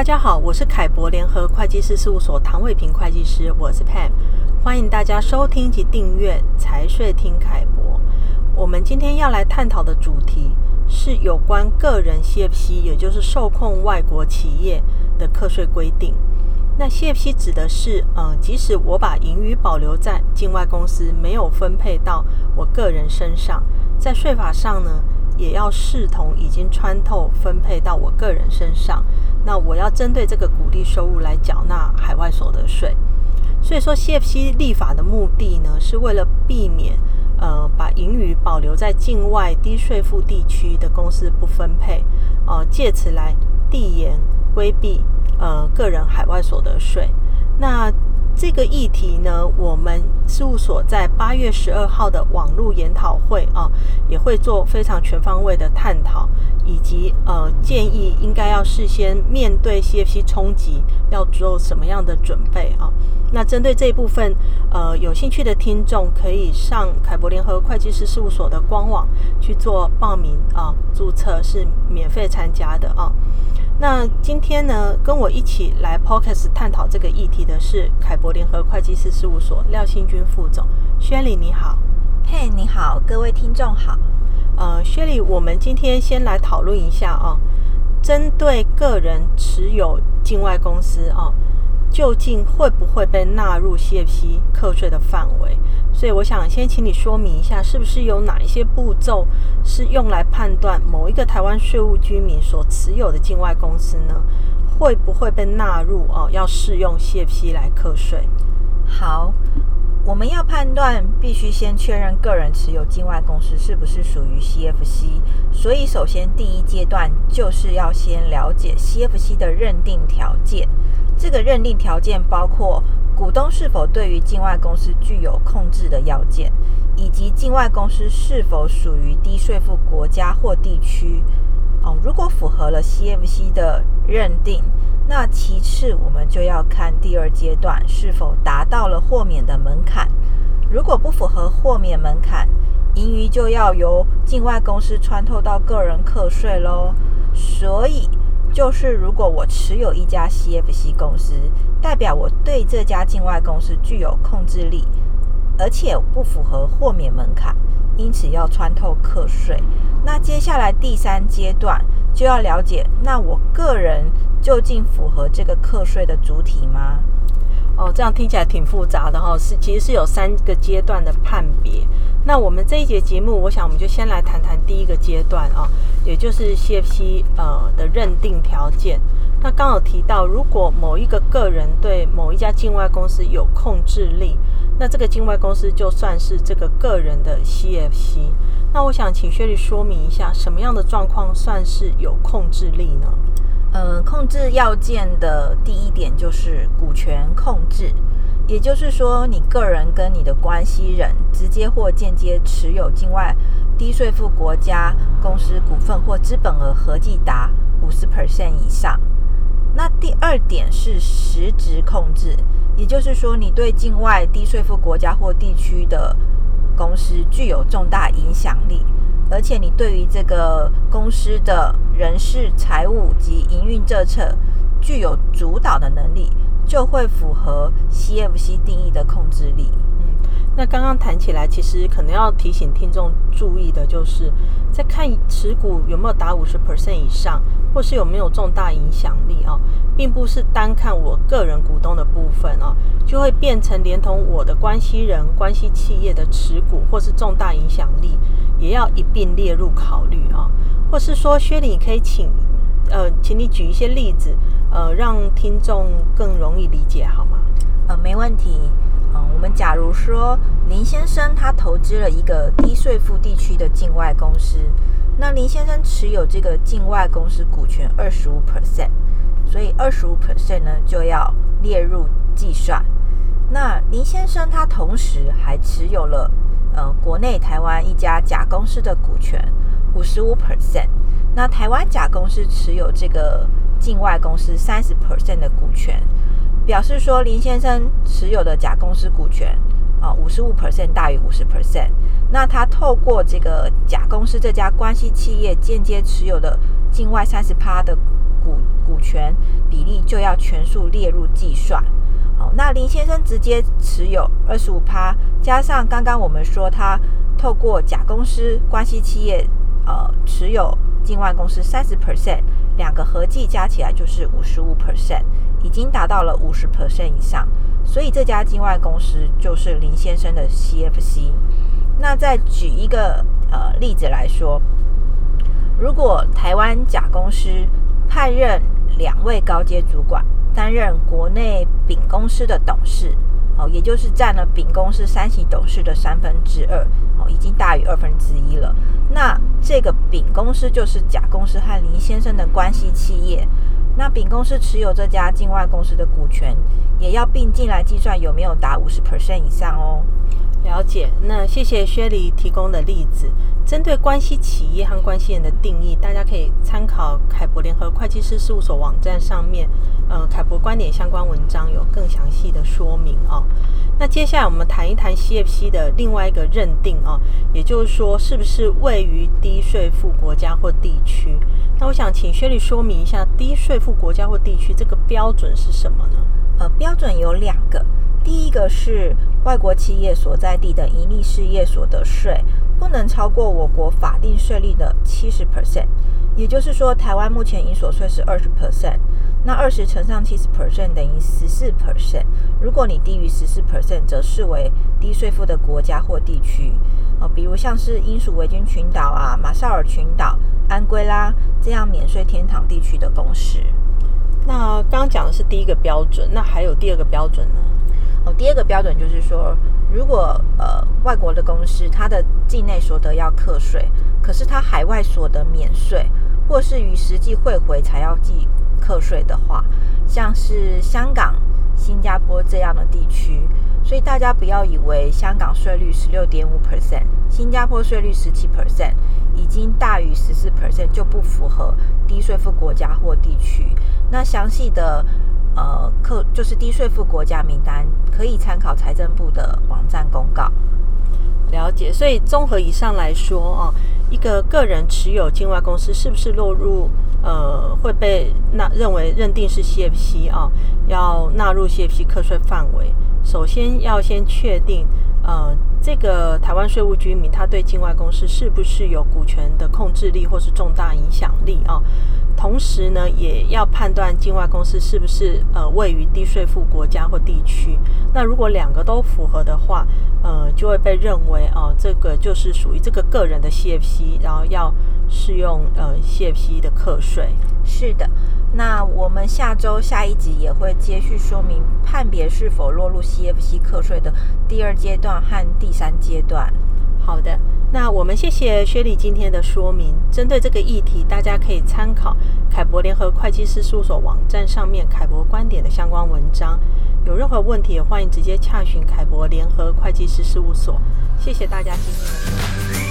大家好，我是凯博联合会计师事务所唐伟平会计师，我是 Pam，欢迎大家收听及订阅财税听凯博。我们今天要来探讨的主题是有关个人 CFC，也就是受控外国企业的课税规定。那 CFC 指的是，呃，即使我把盈余保留在境外公司，没有分配到我个人身上，在税法上呢，也要视同已经穿透分配到我个人身上。那我要针对这个鼓励收入来缴纳海外所得税。所以说，CFC 立法的目的呢，是为了避免，呃，把盈余保留在境外低税负地区的公司不分配，呃，借此来递延规避。呃，个人海外所得税，那这个议题呢，我们事务所在八月十二号的网络研讨会啊，也会做非常全方位的探讨，以及呃建议应该要事先面对 CFC 冲击要做什么样的准备啊。那针对这一部分，呃，有兴趣的听众可以上凯博联合会计师事务所的官网去做报名啊，注册是免费参加的啊。那今天呢，跟我一起来 Podcast 探讨这个议题的是凯博联合会计师事务所廖新军副总，薛礼你好，嘿，你好，各位听众好。呃，薛礼，我们今天先来讨论一下哦，针对个人持有境外公司哦。究竟会不会被纳入 CFC 课税的范围？所以我想先请你说明一下，是不是有哪一些步骤是用来判断某一个台湾税务居民所持有的境外公司呢，会不会被纳入哦？要适用 CFC 来课税？好，我们要判断，必须先确认个人持有境外公司是不是属于 CFC。所以，首先第一阶段就是要先了解 CFC 的认定条件。这个认定条件包括股东是否对于境外公司具有控制的要件，以及境外公司是否属于低税负国家或地区。哦，如果符合了 CFC 的认定，那其次我们就要看第二阶段是否达到了豁免的门槛。如果不符合豁免门槛，盈余就要由境外公司穿透到个人课税喽。所以。就是如果我持有一家 CFC 公司，代表我对这家境外公司具有控制力，而且不符合豁免门槛，因此要穿透课税。那接下来第三阶段就要了解，那我个人究竟符合这个课税的主体吗？哦，这样听起来挺复杂的哈，是其实是有三个阶段的判别。那我们这一节节目，我想我们就先来谈谈第一个阶段啊，也就是 CFC 呃的认定条件。那刚好提到，如果某一个个人对某一家境外公司有控制力，那这个境外公司就算是这个个人的 CFC。那我想请薛律说明一下，什么样的状况算是有控制力呢？呃，控制要件的第一点就是股权控制，也就是说，你个人跟你的关系人直接或间接持有境外低税负国家公司股份或资本额合计达五十 percent 以上。那第二点是实质控制，也就是说，你对境外低税负国家或地区的公司具有重大影响力。而且你对于这个公司的人事、财务及营运政策具有主导的能力，就会符合 CFC 定义的控制力。嗯，那刚刚谈起来，其实可能要提醒听众注意的就是，在看持股有没有达五十 percent 以上，或是有没有重大影响力啊，并不是单看我个人股东的部分啊，就会变成连同我的关系人、关系企业的持股或是重大影响力。也要一并列入考虑啊，或是说，薛礼，你可以请，呃，请你举一些例子，呃，让听众更容易理解，好吗？呃，没问题。嗯、我们假如说林先生他投资了一个低税负地区的境外公司，那林先生持有这个境外公司股权二十五 percent，所以二十五 percent 呢就要列入计算。那林先生他同时还持有了。呃，国内台湾一家甲公司的股权五十五 percent，那台湾甲公司持有这个境外公司三十 percent 的股权，表示说林先生持有的甲公司股权啊五十五 percent 大于五十 percent，那他透过这个甲公司这家关系企业间接持有的境外三十趴的股股权比例就要全数列入计算。好，那林先生直接持有二十五趴，加上刚刚我们说他透过甲公司关系企业呃持有境外公司三十 percent，两个合计加起来就是五十五 percent，已经达到了五十 percent 以上，所以这家境外公司就是林先生的 CFC。那再举一个呃例子来说，如果台湾甲公司派任两位高阶主管担任国内丙公司的董事，哦，也就是占了丙公司三席董事的三分之二，已经大于二分之一了。那这个丙公司就是甲公司和林先生的关系企业，那丙公司持有这家境外公司的股权，也要并进来计算有没有达五十 percent 以上哦。了解，那谢谢薛理提供的例子。针对关系企业和关系人的定义，大家可以参考凯博联合会计师事务所网站上面，呃，凯博观点相关文章有更详细的说明哦。那接下来我们谈一谈 CFC 的另外一个认定哦，也就是说，是不是位于低税负国家或地区？那我想请薛理说明一下，低税负国家或地区这个标准是什么呢？呃，标准有两个。第一个是外国企业所在地的盈利事业所得税不能超过我国法定税率的七十 percent，也就是说，台湾目前营所税是二十 percent，那二十乘上七十 percent 等于十四 percent。如果你低于十四 percent，则视为低税负的国家或地区。哦，比如像是英属维京群岛啊、马绍尔群岛、安圭拉这样免税天堂地区的公司。那刚刚讲的是第一个标准，那还有第二个标准呢？哦，第二个标准就是说，如果呃外国的公司它的境内所得要课税，可是它海外所得免税，或是与实际汇回才要计课税的话，像是香港、新加坡这样的地区，所以大家不要以为香港税率十六点五 percent，新加坡税率十七 percent，已经大于十四 percent 就不符合低税负国家或地区。那详细的。呃，课就是低税负国家名单，可以参考财政部的网站公告。了解，所以综合以上来说啊，一个个人持有境外公司是不是落入呃会被纳认为认定是 CFC 啊，要纳入 CFC 课税范围，首先要先确定呃这个台湾税务居民他对境外公司是不是有股权的控制力或是重大影响力啊。同时呢，也要判断境外公司是不是呃位于低税负国家或地区。那如果两个都符合的话，呃，就会被认为哦、这个就是属于这个个人的 CFC，然后要适用呃 CFC 的课税。是的，那我们下周下一集也会接续说明判别是否落入 CFC 课税的第二阶段和第三阶段。好的。那我们谢谢薛丽今天的说明。针对这个议题，大家可以参考凯博联合会计师事务所网站上面凯博观点的相关文章。有任何问题，也欢迎直接洽询凯博联合会计师事务所。谢谢大家今天的收听。